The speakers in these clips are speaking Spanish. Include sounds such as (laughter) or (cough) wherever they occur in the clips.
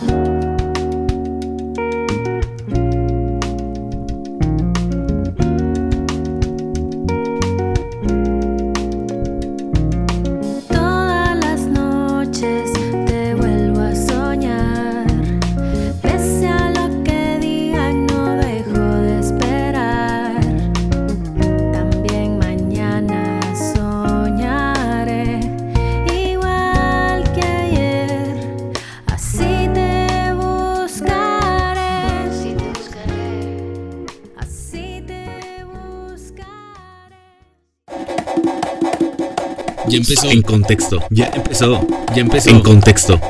Bye. Ya empezó. En contexto. Ya empezó. Ya empezó. En contexto.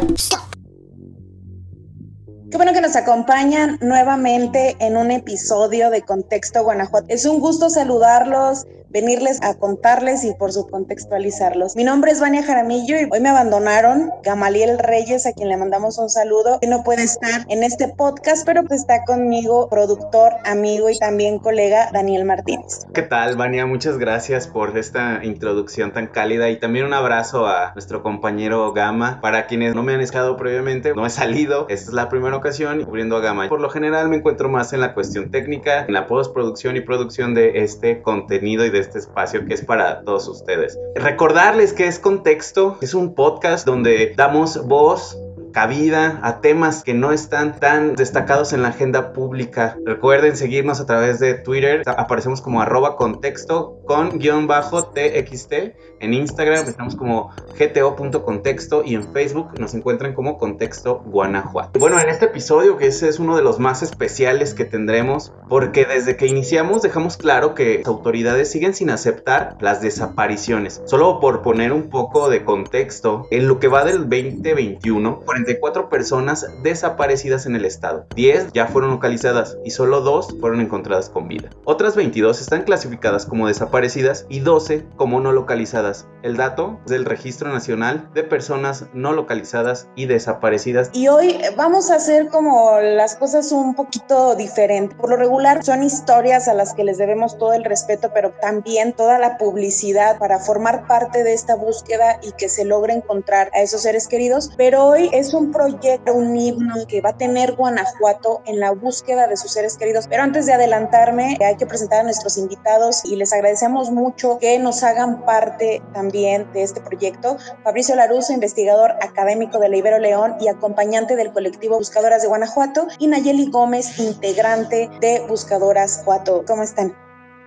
Qué bueno que nos acompañan nuevamente en un episodio de Contexto Guanajuato. Es un gusto saludarlos venirles a contarles y por su contextualizarlos. Mi nombre es Vania Jaramillo y hoy me abandonaron Gamaliel Reyes, a quien le mandamos un saludo, que no puede estar en este podcast, pero pues está conmigo productor, amigo y también colega Daniel Martínez. ¿Qué tal, Vania? Muchas gracias por esta introducción tan cálida y también un abrazo a nuestro compañero Gama. Para quienes no me han escuchado previamente, no he salido, esta es la primera ocasión cubriendo a Gama. Por lo general me encuentro más en la cuestión técnica, en la postproducción y producción de este contenido y de este espacio que es para todos ustedes. Recordarles que es Contexto, es un podcast donde damos voz cabida a temas que no están tan destacados en la agenda pública. Recuerden seguirnos a través de Twitter, aparecemos como arroba contexto con guion bajo TXT. En Instagram estamos como gto.contexto y en Facebook nos encuentran como Contexto Guanajuato. Bueno, en este episodio, que ese es uno de los más especiales que tendremos, porque desde que iniciamos dejamos claro que las autoridades siguen sin aceptar las desapariciones. Solo por poner un poco de contexto, en lo que va del 2021, 44 personas desaparecidas en el estado. 10 ya fueron localizadas y solo 2 fueron encontradas con vida. Otras 22 están clasificadas como desaparecidas y 12 como no localizadas. El dato es del Registro Nacional de Personas No Localizadas y Desaparecidas. Y hoy vamos a hacer como las cosas un poquito diferentes. Por lo regular son historias a las que les debemos todo el respeto, pero también toda la publicidad para formar parte de esta búsqueda y que se logre encontrar a esos seres queridos. Pero hoy es un proyecto, un himno que va a tener Guanajuato en la búsqueda de sus seres queridos. Pero antes de adelantarme, hay que presentar a nuestros invitados y les agradecemos mucho que nos hagan parte también de este proyecto. Fabricio Laruso, investigador académico de la Ibero León y acompañante del colectivo Buscadoras de Guanajuato, y Nayeli Gómez, integrante de Buscadoras Guanajuato. ¿Cómo están?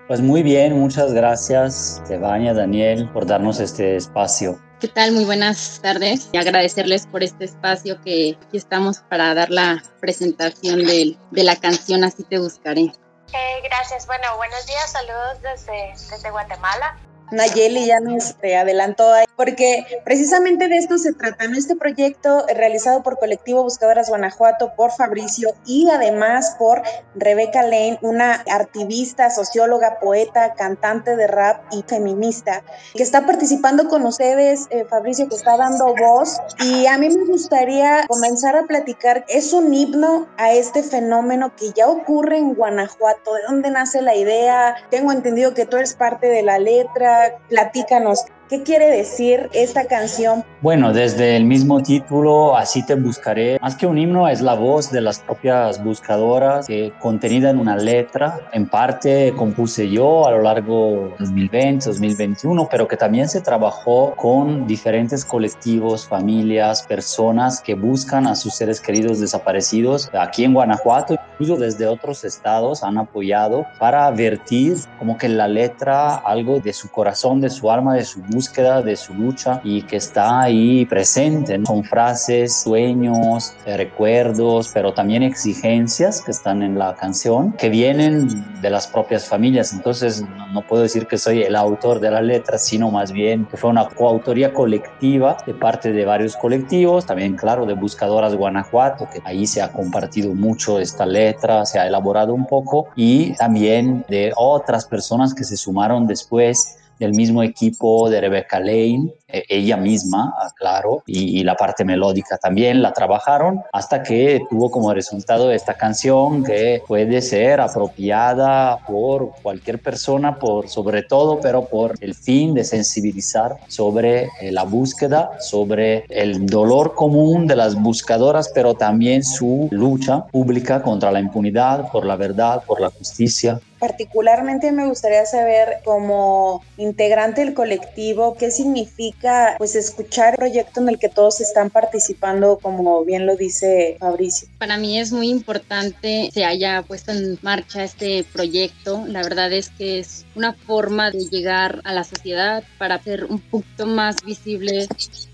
Pues muy bien, muchas gracias, Tebania, Daniel, por darnos este espacio. ¿Qué tal? Muy buenas tardes y agradecerles por este espacio que aquí estamos para dar la presentación de, de la canción Así te buscaré. Eh, gracias. Bueno, buenos días, saludos desde, desde Guatemala. Nayeli ya nos te adelantó ahí, porque precisamente de esto se trata, en este proyecto realizado por Colectivo Buscadoras Guanajuato, por Fabricio y además por Rebeca Lane, una activista, socióloga, poeta, cantante de rap y feminista, que está participando con ustedes, eh, Fabricio, que está dando voz. Y a mí me gustaría comenzar a platicar, es un himno a este fenómeno que ya ocurre en Guanajuato, ¿de dónde nace la idea? Tengo entendido que tú eres parte de la letra platícanos, ¿qué quiere decir esta canción? Bueno, desde el mismo título, Así te buscaré, más que un himno, es la voz de las propias buscadoras, que contenida en una letra, en parte compuse yo a lo largo de 2020, 2021, pero que también se trabajó con diferentes colectivos, familias, personas que buscan a sus seres queridos desaparecidos aquí en Guanajuato, incluso desde otros estados han apoyado para vertir como que la letra algo de su corazón, de su alma, de su búsqueda, de su lucha y que está ahí presente. Son frases, sueños, eh, recuerdos, pero también exigencias que están en la canción que vienen de las propias familias. Entonces no, puedo decir que soy el autor de la letra, sino más bien que fue una coautoría colectiva de parte de varios colectivos, también claro de Buscadoras Guanajuato, que ahí se ha compartido mucho esta letra, se ha elaborado un poco y también de otras personas que se sumaron después del mismo equipo de Rebecca Lane, eh, ella misma, claro, y, la parte melódica también la trabajaron hasta que tuvo como resultado esta canción que puede ser apropiada por cualquier persona, por sobre todo, pero por el fin de sensibilizar sobre eh, la búsqueda, sobre el dolor común de las buscadoras, pero también su lucha pública contra la impunidad, por la verdad, por la justicia. Particularmente me gustaría saber como integrante del colectivo qué significa pues escuchar el proyecto en el que todos están participando como bien lo dice Fabricio. Para mí es muy importante se haya puesto en marcha este proyecto. La verdad es que es una forma de llegar a la sociedad para hacer un poquito más visible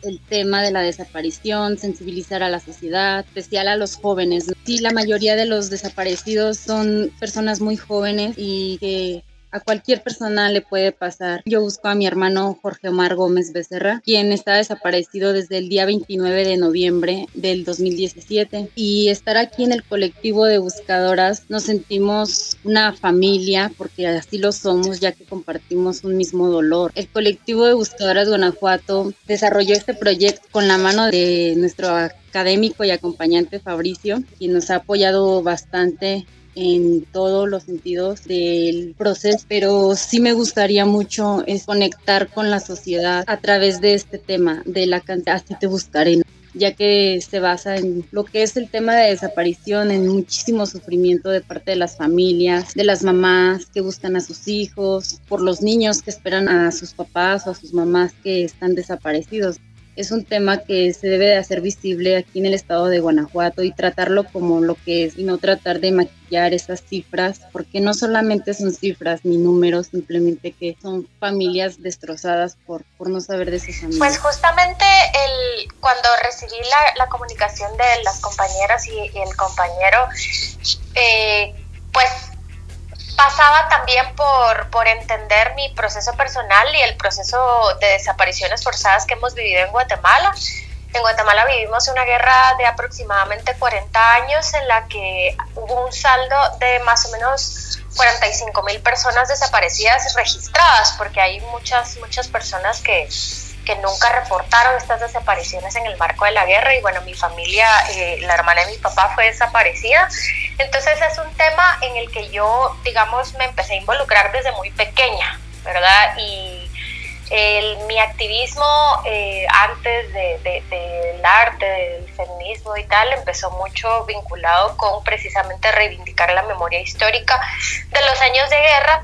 el tema de la desaparición, sensibilizar a la sociedad, especial a los jóvenes. Sí, la mayoría de los desaparecidos son personas muy jóvenes y que a cualquier persona le puede pasar. Yo busco a mi hermano Jorge Omar Gómez Becerra, quien está desaparecido desde el día 29 de noviembre del 2017. Y estar aquí en el colectivo de buscadoras nos sentimos una familia, porque así lo somos, ya que compartimos un mismo dolor. El colectivo de buscadoras Guanajuato desarrolló este proyecto con la mano de nuestro académico y acompañante Fabricio, quien nos ha apoyado bastante en todos los sentidos del proceso, pero sí me gustaría mucho es conectar con la sociedad a través de este tema de la cantidad, así te buscaré ya que se basa en lo que es el tema de desaparición, en muchísimo sufrimiento de parte de las familias, de las mamás que buscan a sus hijos, por los niños que esperan a sus papás o a sus mamás que están desaparecidos es un tema que se debe de hacer visible aquí en el estado de Guanajuato y tratarlo como lo que es y no tratar de maquillar esas cifras, porque no solamente son cifras ni números, simplemente que son familias destrozadas por, por no saber de sus familias. Pues justamente el, cuando recibí la, la comunicación de las compañeras y, el compañero, eh, pues pasaba también por, por entender mi proceso personal y el proceso de desapariciones forzadas que hemos vivido en Guatemala. En Guatemala vivimos una guerra de aproximadamente 40 años en la que hubo un saldo de más o menos 45 mil personas desaparecidas registradas, porque hay muchas, muchas personas que, que nunca reportaron estas desapariciones en el marco de la guerra y bueno, mi familia, eh, la hermana de mi papá fue desaparecida. Entonces es un tema en el que yo, digamos, me empecé a involucrar desde muy pequeña, ¿verdad? Y mi activismo eh, antes del de, arte, del feminismo y tal, empezó mucho vinculado con precisamente reivindicar la memoria histórica de los años de guerra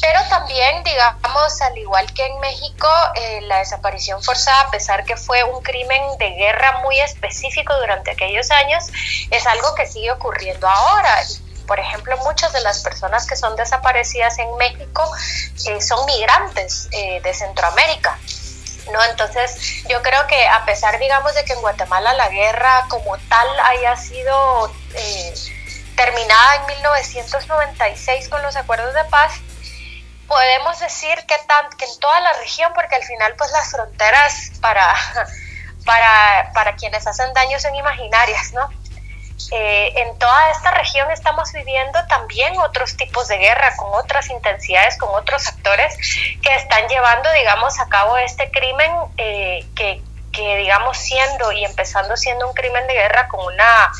pero también, digamos, al igual que en México, eh, la desaparición forzada, a pesar que fue un crimen de guerra muy específico durante aquellos años, es algo que sigue ocurriendo ahora. Por ejemplo, muchas de las personas que son desaparecidas en México eh, son migrantes eh, de Centroamérica. ¿no? Entonces, yo creo que a pesar, digamos, de que en Guatemala la guerra como tal haya sido terminada en 1996 con los acuerdos de paz, podemos decir que, en toda la región, porque al final pues las fronteras para, (laughs) para, para quienes hacen daño son imaginarias, ¿no? Eh, en toda esta región estamos viviendo también otros tipos de guerra, con otras intensidades, con otros actores que están llevando, digamos, a cabo este crimen eh, que, que, digamos, siendo y empezando siendo un crimen de guerra con una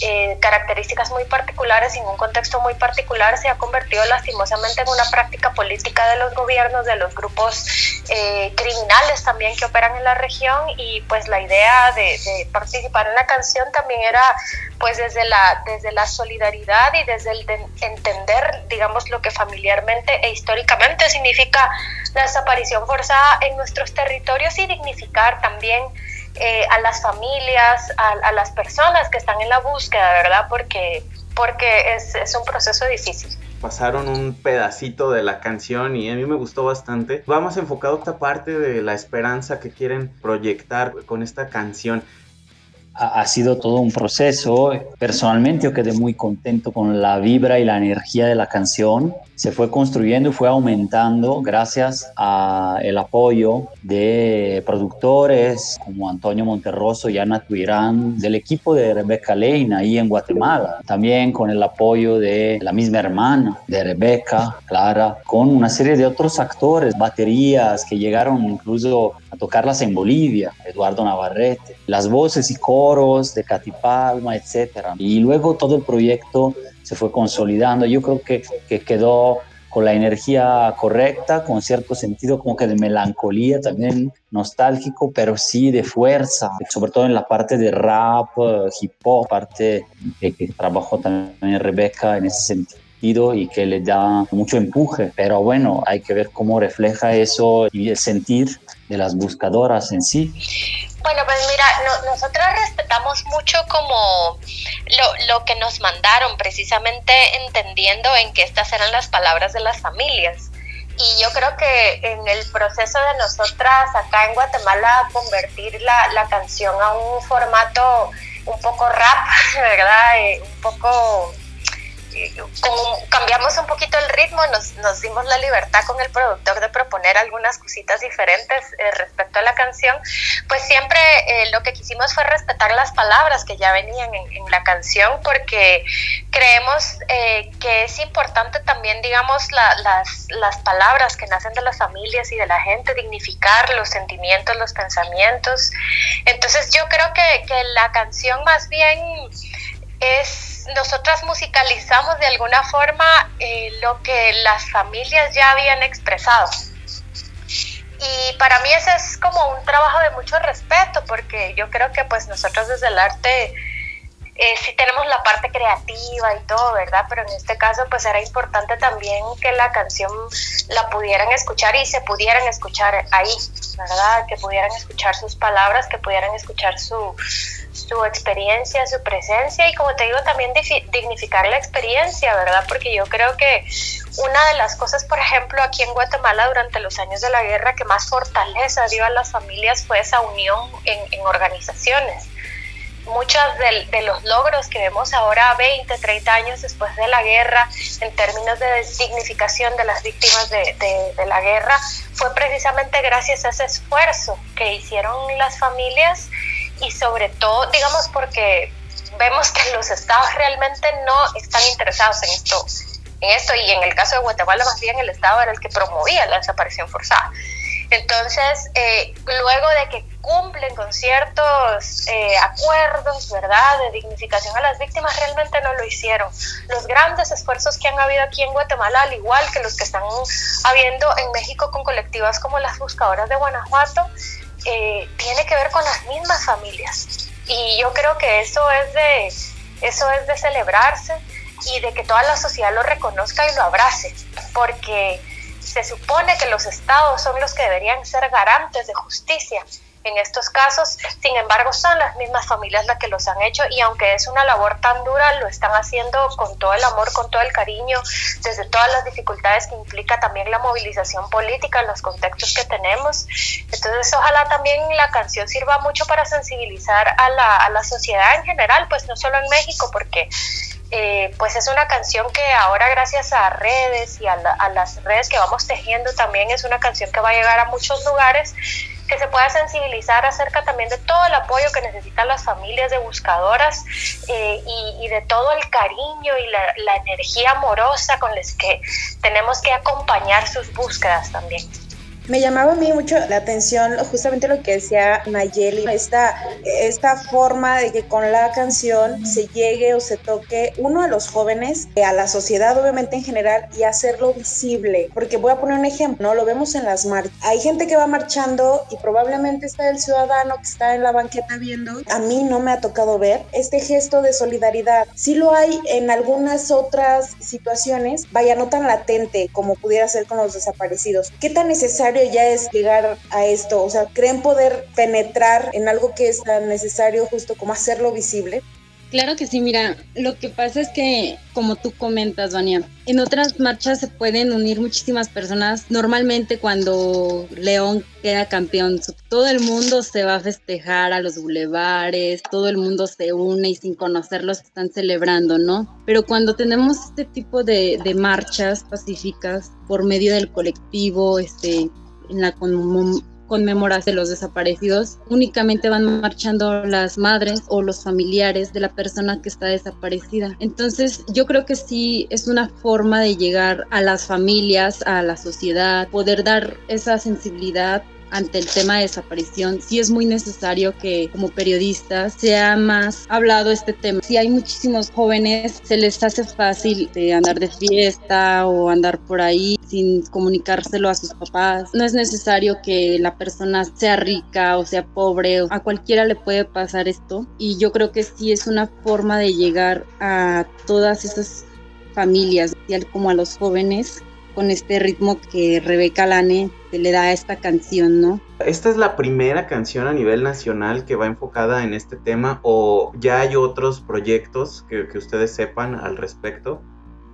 eh, características muy particulares en un contexto muy particular se ha convertido lastimosamente en una práctica política de los gobiernos, de los grupos eh, criminales también que operan en la región y pues la idea de, participar en la canción también era pues desde la, desde la solidaridad y desde el de entender digamos lo que familiarmente e históricamente significa la desaparición forzada en nuestros territorios y dignificar también eh, a las familias, a, las personas que están en la búsqueda, ¿verdad? Porque, porque es, es un proceso difícil pasaron un pedacito de la canción y a mí me gustó bastante. Vamos enfocado a esta parte de la esperanza que quieren proyectar con esta canción. ha, sido todo un proceso. Personalmente yo quedé muy contento con la vibra y la energía de la canción. Se fue construyendo y fue aumentando gracias al apoyo de productores como Antonio Monterroso y Ana Tuirán, del equipo de Rebeca Leina ahí en Guatemala. También con el apoyo de la misma hermana de Rebeca, Clara, con una serie de otros actores, baterías que llegaron incluso a tocarlas en Bolivia, Eduardo Navarrete, las voces y coros de Katy Palma, etc. Y luego todo el proyecto se fue consolidando. Yo creo que, que quedó con la energía correcta, con cierto sentido como que de melancolía, también nostálgico, pero sí de fuerza, sobre todo en la parte de rap, hip hop, parte que, que trabajó también Rebeca en ese sentido y que le da mucho empuje. Pero bueno, hay que ver cómo refleja eso y el sentir de las buscadoras en sí. Bueno, pues mira, nosotros respetamos mucho como lo, lo, que nos mandaron, precisamente entendiendo en que estas eran las palabras de las familias. Y yo creo que en el proceso de nosotras acá en Guatemala convertir la, la canción a un formato un poco rap, (laughs) ¿verdad? Eh, un poco como cambiamos un poquito el ritmo, nos, nos, dimos la libertad con el productor de proponer algunas cositas diferentes eh, respecto a la canción, pues siempre eh, lo que quisimos fue respetar las palabras que ya venían en, la canción, porque creemos eh, que es importante también, digamos, las, las palabras que nacen de las familias y de la gente, dignificar los sentimientos, los pensamientos. Entonces yo creo que, que la canción más bien es nosotras musicalizamos de alguna forma eh, lo que las familias ya habían expresado. Y para mí ese es como un trabajo de mucho respeto, porque yo creo que pues nosotros desde el arte eh, sí tenemos la parte creativa y todo, ¿verdad? Pero en este caso pues era importante también que la canción la pudieran escuchar y se pudieran escuchar ahí, ¿verdad? Que pudieran escuchar sus palabras, que pudieran escuchar su, su experiencia, su presencia y como te digo también dignificar la experiencia, ¿verdad? Porque yo creo que una de las cosas, por ejemplo, aquí en Guatemala durante los años de la guerra que más fortaleza dio a las familias fue esa unión en, en organizaciones muchos de, los logros que vemos ahora 20, 30 años después de la guerra en términos de dignificación de las víctimas de, la guerra fue precisamente gracias a ese esfuerzo que hicieron las familias y sobre todo, digamos, porque vemos que los estados realmente no están interesados en esto, en esto y en el caso de Guatemala más bien el estado era el que promovía la desaparición forzada. Entonces, eh, luego de que cumplen con ciertos eh, acuerdos, ¿verdad?, de dignificación a las víctimas, realmente no lo hicieron. Los grandes esfuerzos que han habido aquí en Guatemala, al igual que los que están habiendo en México con colectivas como las Buscadoras de Guanajuato, eh, tiene que ver con las mismas familias. Y yo creo que eso es de, eso es de celebrarse y de que toda la sociedad lo reconozca y lo abrace, porque se supone que los estados son los que deberían ser garantes de justicia en estos casos, sin embargo son las mismas familias las que los han hecho y aunque es una labor tan dura, lo están haciendo con todo el amor, con todo el cariño, desde todas las dificultades que implica también la movilización política en los contextos que tenemos. Entonces ojalá también la canción sirva mucho para sensibilizar a la, a la sociedad en general, pues no solo en México, porque eh, pues es una canción que ahora gracias a redes y a, las redes que vamos tejiendo también es una canción que va a llegar a muchos lugares que se pueda sensibilizar acerca también de todo el apoyo que necesitan las familias de buscadoras eh, y, de todo el cariño y la, la energía amorosa con las que tenemos que acompañar sus búsquedas también. Me llamaba a mí mucho la atención justamente lo que decía Nayeli, esta, esta forma de que con la canción se llegue o se toque uno a los jóvenes, a la sociedad obviamente en general y hacerlo visible. Porque voy a poner un ejemplo, ¿no? Lo vemos en las marchas. Hay gente que va marchando y probablemente está el ciudadano que está en la banqueta viendo. A mí no me ha tocado ver este gesto de solidaridad. Sí lo hay en algunas otras situaciones, vaya, no tan latente como pudiera ser con los desaparecidos. ¿Qué tan necesario ya es llegar a esto? O sea, ¿creen poder penetrar en algo que es tan necesario justo como hacerlo visible? Claro que sí, mira, lo que pasa es que, como tú comentas, Vania, en otras marchas se pueden unir muchísimas personas. Normalmente cuando León queda campeón, todo el mundo se va a festejar a los bulevares, todo el mundo se une y sin conocerlos están celebrando, ¿no? Pero cuando tenemos este tipo de, de marchas pacíficas por medio del colectivo, este, en la conmemoras de los desaparecidos, únicamente van marchando las madres o los familiares de la persona que está desaparecida. Entonces, yo creo que sí es una forma de llegar a las familias, a la sociedad, poder dar esa sensibilidad ante el tema de desaparición, sí es muy necesario que como periodistas sea más hablado este tema. Si hay muchísimos jóvenes, se les hace fácil de andar de fiesta o andar por ahí sin comunicárselo a sus papás. No es necesario que la persona sea rica o sea pobre, a cualquiera le puede pasar esto y yo creo que sí es una forma de llegar a todas esas familias, como a los jóvenes con este ritmo que Rebeca Lane le da a esta canción, ¿no? ¿Esta es la primera canción a nivel nacional que va enfocada en este tema o ya hay otros proyectos que, que ustedes sepan al respecto?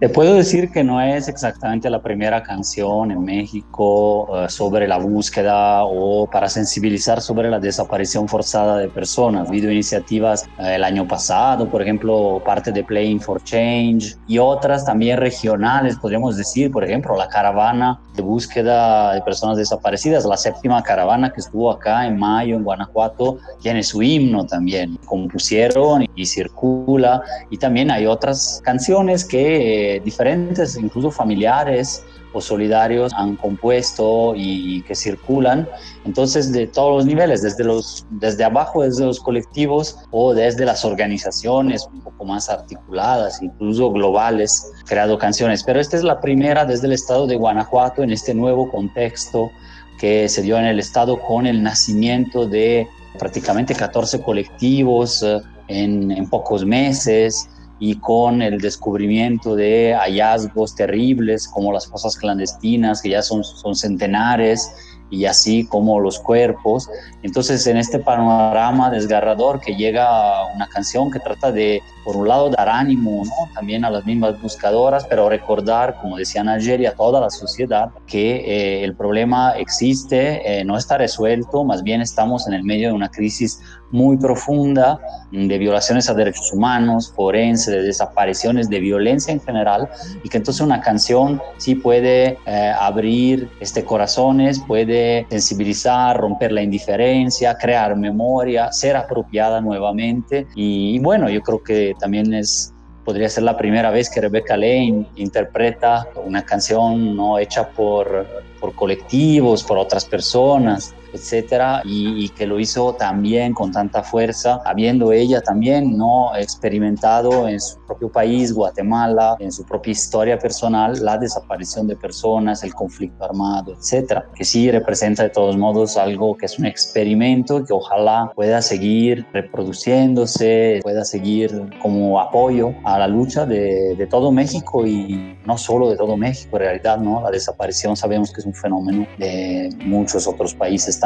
Te puedo decir que no es exactamente la primera canción en México uh, sobre la búsqueda o para sensibilizar sobre la desaparición forzada de personas. Ha habido iniciativas uh, el año pasado, por ejemplo, parte de Playing for Change y otras también regionales, podríamos decir, por ejemplo, la caravana de búsqueda de personas desaparecidas, la séptima caravana que estuvo acá en mayo en Guanajuato, tiene su himno también. Compusieron y circula y también hay otras canciones que diferentes, incluso familiares o solidarios, han compuesto y, que circulan. Entonces, de todos los niveles, desde, los, desde abajo, desde los colectivos o desde las organizaciones un poco más articuladas, incluso globales, creado canciones. Pero esta es la primera desde el estado de Guanajuato en este nuevo contexto que se dio en el estado con el nacimiento de prácticamente 14 colectivos eh, en, en pocos meses y con el descubrimiento de hallazgos terribles como las fosas clandestinas, que ya son, son centenares, y así como los cuerpos. Entonces, en este panorama desgarrador que llega una canción que trata de, por un lado, dar ánimo ¿no? también a las mismas buscadoras, pero recordar, como decían ayer, y a toda la sociedad, que eh, el problema existe, eh, no está resuelto, más bien estamos en el medio de una crisis muy profunda de violaciones a derechos humanos, forense, de desapariciones, de violencia en general, y que entonces una canción sí puede eh, abrir este corazones, puede sensibilizar, romper la indiferencia, crear memoria, ser apropiada nuevamente. Y, bueno, yo creo que también es podría ser la primera vez que Rebecca Lane interpreta una canción no hecha por, por colectivos, por otras personas, etcétera, y, que lo hizo también con tanta fuerza, habiendo ella también no experimentado en su propio país, Guatemala, en su propia historia personal, la desaparición de personas, el conflicto armado, etcétera, que sí representa de todos modos algo que es un experimento que ojalá pueda seguir reproduciéndose, pueda seguir como apoyo a la lucha de, de todo México y no solo de todo México, en realidad, ¿no? La desaparición sabemos que es un fenómeno de muchos otros países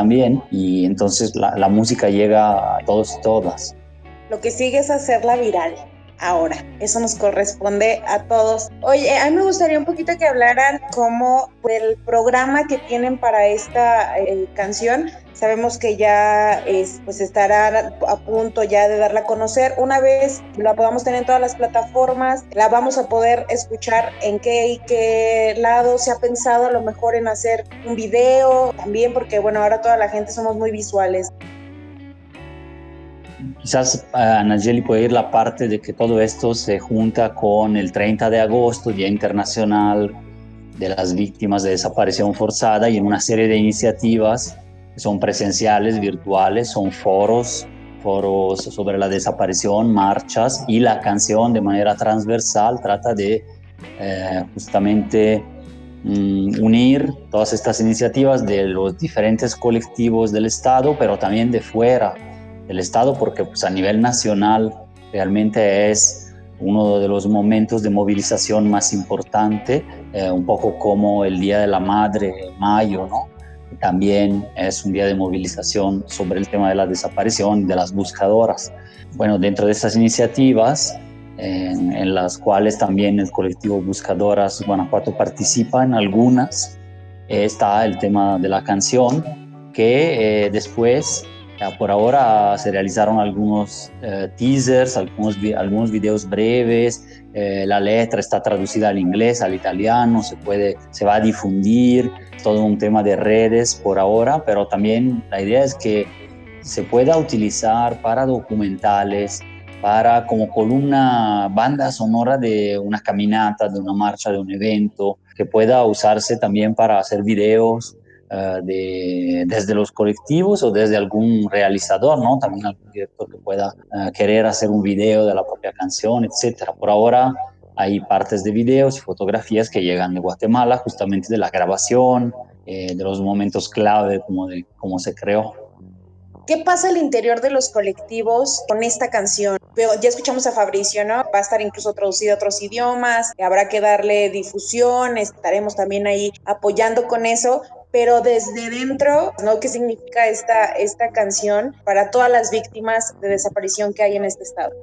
y entonces la, música llega a todos y todas. Lo que sigue es hacerla viral ahora. Eso nos corresponde a todos. Oye, a mí me gustaría un poquito que hablaran como del programa que tienen para esta eh, canción. Sabemos que ya es, pues estará a punto ya de darla a conocer. Una vez la podamos tener en todas las plataformas, la vamos a poder escuchar en qué y qué lado se ha pensado a lo mejor en hacer un video también, porque bueno, ahora toda la gente somos muy visuales. Quizás a Nayeli puede ir la parte de que todo esto se junta con el 30 de agosto, Día Internacional de las Víctimas de Desaparición Forzada, y en una serie de iniciativas son presenciales, virtuales, son foros, foros sobre la desaparición, marchas y la canción de manera transversal trata de eh, justamente mm, unir todas estas iniciativas de los diferentes colectivos del Estado, pero también de fuera del Estado, porque pues, a nivel nacional realmente es uno de los momentos de movilización más importante, eh, un poco como el Día de la Madre, mayo, ¿no? También es un día de movilización sobre el tema de la desaparición de las buscadoras. Bueno, dentro de estas iniciativas, en, las cuales también el colectivo Buscadoras Guanajuato participa en algunas, está el tema de la canción, que eh, después, por ahora, se realizaron algunos eh, teasers, algunos, algunos videos breves, eh, la letra está traducida al inglés, al italiano, se, puede, se va a difundir, todo un tema de redes por ahora, pero también la idea es que se pueda utilizar para documentales, para como columna banda sonora de una caminata, de una marcha, de un evento, que pueda usarse también para hacer videos uh, de, desde los colectivos o desde algún realizador, ¿no? También algún director que pueda uh, querer hacer un video de la propia canción, etcétera. Por ahora hay partes de videos y fotografías que llegan de Guatemala, justamente de la grabación, eh, de los momentos clave como de cómo se creó. ¿Qué pasa al interior de los colectivos con esta canción? Ya escuchamos a Fabricio, ¿no? Va a estar incluso traducida a otros idiomas, habrá que darle difusión, estaremos también ahí apoyando con eso, pero desde dentro, ¿no? ¿Qué significa esta, esta canción para todas las víctimas de desaparición que hay en este estado?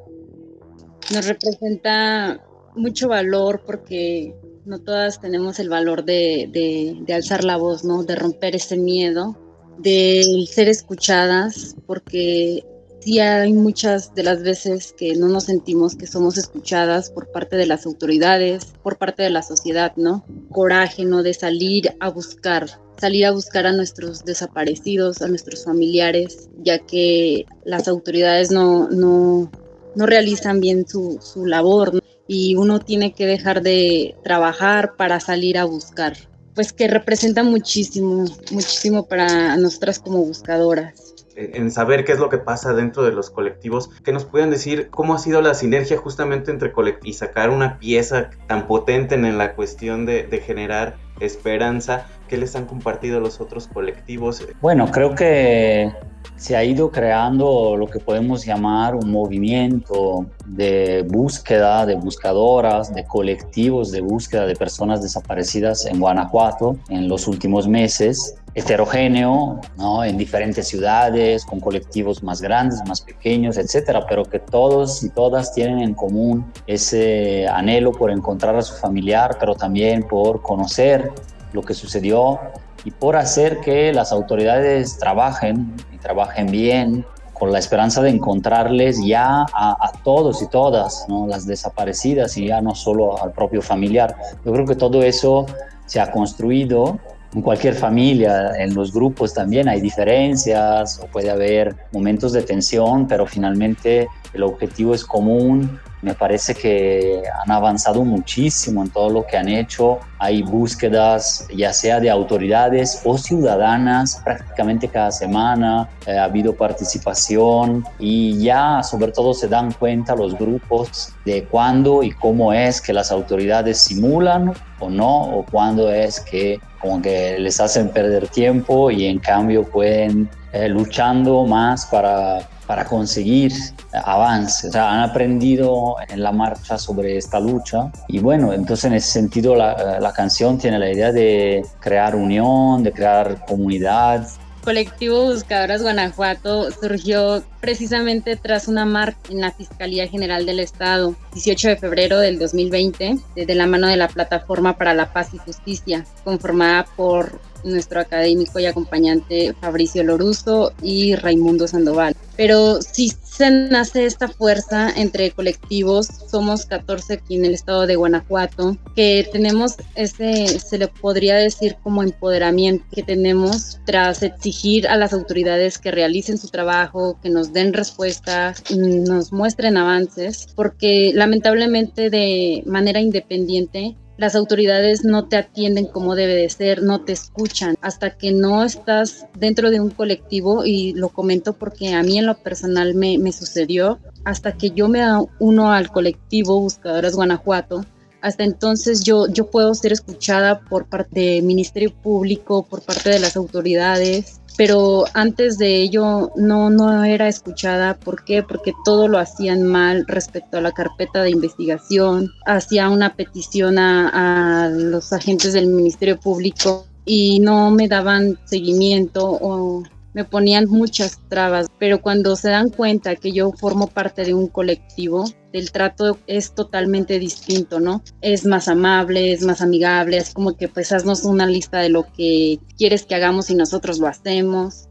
Nos representa mucho valor porque no todas tenemos el valor de, de, de alzar la voz, ¿no? De romper ese miedo del ser escuchadas, porque sí hay muchas de las veces que no nos sentimos que somos escuchadas por parte de las autoridades, por parte de la sociedad, ¿no? Coraje, ¿no? De salir a buscar, salir a buscar a nuestros desaparecidos, a nuestros familiares, ya que las autoridades no, no, no realizan bien su, su labor, Y uno tiene que dejar de trabajar para salir a buscar pues que representa muchísimo, muchísimo para nosotras como buscadoras en saber qué es lo que pasa dentro de los colectivos, que nos puedan decir cómo ha sido la sinergia justamente entre colectivos y sacar una pieza tan potente en la cuestión de, de generar esperanza que les han compartido los otros colectivos. Bueno, creo que se ha ido creando lo que podemos llamar un movimiento de búsqueda, de buscadoras, de colectivos de búsqueda de personas desaparecidas en Guanajuato en los últimos meses heterogéneo, ¿no? en diferentes ciudades, con colectivos más grandes, más pequeños, etcétera, pero que todos y todas tienen en común ese anhelo por encontrar a su familiar, pero también por conocer lo que sucedió y por hacer que las autoridades trabajen y trabajen bien con la esperanza de encontrarles ya a, todos y todas, ¿no? las desaparecidas y ya no solo al propio familiar. Yo creo que todo eso se ha construido en cualquier familia, en los grupos también hay diferencias o puede haber momentos de tensión, pero finalmente el objetivo es común me parece que han avanzado muchísimo en todo lo que han hecho. Hay búsquedas, ya sea de autoridades o ciudadanas, prácticamente cada semana. Eh, ha habido participación y ya sobre todo se dan cuenta los grupos de cuándo y cómo es que las autoridades simulan o no, o cuándo es que como que les hacen perder tiempo y en cambio pueden eh, luchando más para para conseguir avance. O sea, han aprendido en la marcha sobre esta lucha y bueno, entonces en ese sentido la, la canción tiene la idea de crear unión, de crear comunidad, colectivo Buscadoras Guanajuato surgió precisamente tras una marcha en la Fiscalía General del Estado, 18 de febrero del 2020, de la mano de la Plataforma para la Paz y Justicia, conformada por nuestro académico y acompañante Fabricio Loruso y Raimundo Sandoval. Pero si se nace esta fuerza entre colectivos, somos 14 aquí en el estado de Guanajuato, que tenemos ese, se le podría decir como empoderamiento que tenemos tras exigir a las autoridades que realicen su trabajo, que nos den respuestas, nos muestren avances, porque lamentablemente de manera independiente las autoridades no te atienden como debe de ser, no te escuchan. Hasta que no estás dentro de un colectivo y lo comento porque a mí en lo personal me, me sucedió, hasta que yo me uno al colectivo Buscadoras Guanajuato, hasta entonces yo, yo puedo ser escuchada por parte del Ministerio Público, por parte de las autoridades, pero antes de ello no, no era escuchada. ¿Por qué? Porque todo lo hacían mal respecto a la carpeta de investigación, hacía una petición a, a los agentes del Ministerio Público y no me daban seguimiento o me ponían muchas trabas, pero cuando se dan cuenta que yo formo parte de un colectivo, el trato es totalmente distinto, ¿no? Es más amable, es más amigable, es como que pues haznos una lista de lo que quieres que hagamos y nosotros lo hacemos.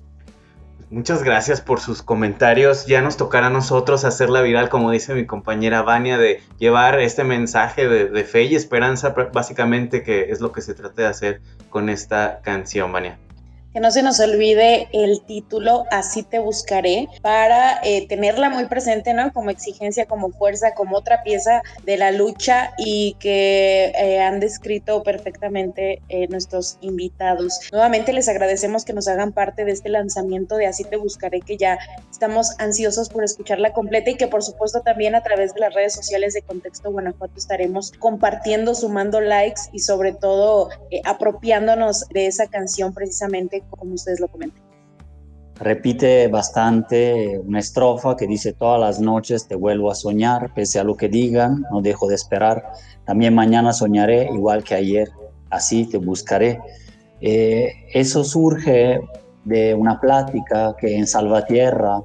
Muchas gracias por sus comentarios. Ya nos tocará a nosotros hacerla viral, como dice mi compañera Vania, de llevar este mensaje de, de fe y esperanza, básicamente, que es lo que se trata de hacer con esta canción, Vania que no se nos olvide el título Así te buscaré para eh, tenerla muy presente, ¿no? Como exigencia, como fuerza, como otra pieza de la lucha y que eh, han descrito perfectamente eh, nuestros invitados. Nuevamente les agradecemos que nos hagan parte de este lanzamiento de Así te buscaré, que ya estamos ansiosos por escucharla completa y que por supuesto también a través de las redes sociales de Contexto Guanajuato estaremos compartiendo, sumando likes y sobre todo apropiándonos de esa canción precisamente como ustedes lo comentan. Repite bastante una estrofa que dice todas las noches te vuelvo a soñar, pese a lo que digan, no dejo de esperar. También mañana soñaré igual que ayer, así te buscaré. Eh, eso surge de una plática que en Salvatierra,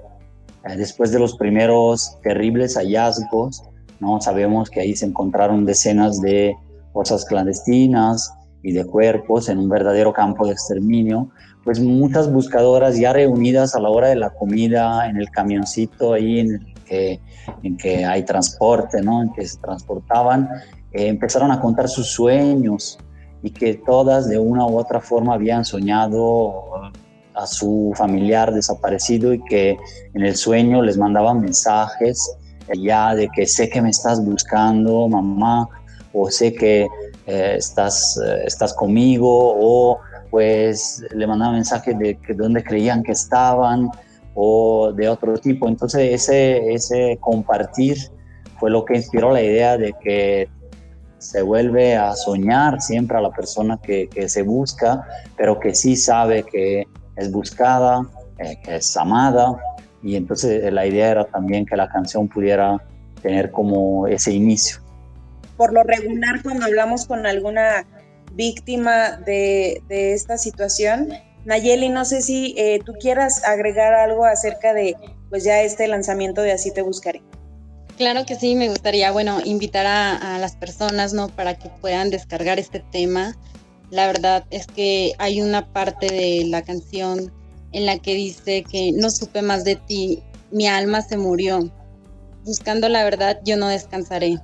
eh, después de los primeros terribles hallazgos, ¿no? sabemos que ahí se encontraron decenas de fosas clandestinas y de cuerpos en un verdadero campo de exterminio pues muchas buscadoras ya reunidas a la hora de la comida, en el camioncito ahí en que, en que hay transporte, ¿no? En que se transportaban, eh, empezaron a contar sus sueños y que todas de una u otra forma habían soñado a su familiar desaparecido y que en el sueño les mandaban mensajes ya de que sé que me estás buscando, mamá, o sé que eh, estás, eh, estás conmigo, o pues le mandaban mensajes de que dónde creían que estaban o de otro tipo. Entonces ese, ese compartir fue lo que inspiró la idea de que se vuelve a soñar siempre a la persona que, se busca, pero que sí sabe que es buscada, eh, que es amada. Y entonces la idea era también que la canción pudiera tener como ese inicio. Por lo regular, cuando hablamos con alguna víctima de, esta situación. Nayeli, no sé si eh, tú quieras agregar algo acerca de pues ya este lanzamiento de Así te buscaré. Claro que sí, me gustaría, bueno, invitar a, a, las personas, ¿no? Para que puedan descargar este tema. La verdad es que hay una parte de la canción en la que dice que no supe más de ti, mi alma se murió. Buscando la verdad, yo no descansaré.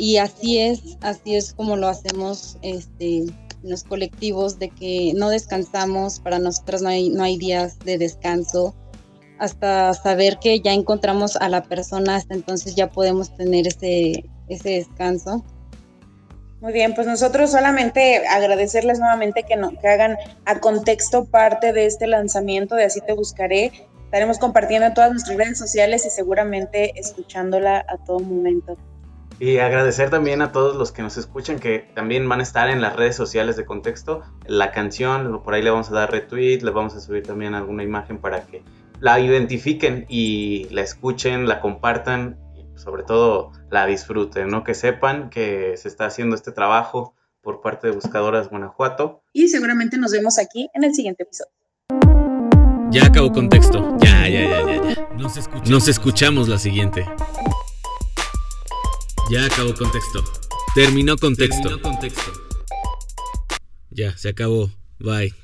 Y así es, así es como lo hacemos este, los colectivos, de que no descansamos, para nosotros no hay, no hay días de descanso, hasta saber que ya encontramos a la persona, hasta entonces ya podemos tener ese, ese descanso. Muy bien, pues nosotros solamente agradecerles nuevamente que, no, que hagan a contexto parte de este lanzamiento de Así Te Buscaré. Estaremos compartiendo en todas nuestras redes sociales y seguramente escuchándola a todo momento. Y agradecer también a todos los que nos escuchan que también van a estar en las redes sociales de contexto. La canción, por ahí le vamos a dar retweet, le vamos a subir también alguna imagen para que la identifiquen y la escuchen, la compartan y sobre todo la disfruten, ¿no? Que sepan que se está haciendo este trabajo por parte de Buscadoras Guanajuato. Y seguramente nos vemos aquí en el siguiente episodio. Ya acabó contexto. Ya, ya, ya, ya, ya. Nos escuchamos, nos escuchamos la siguiente. Ya acabó contexto. Terminó contexto. Terminó contexto. Ya, se acabó. Bye.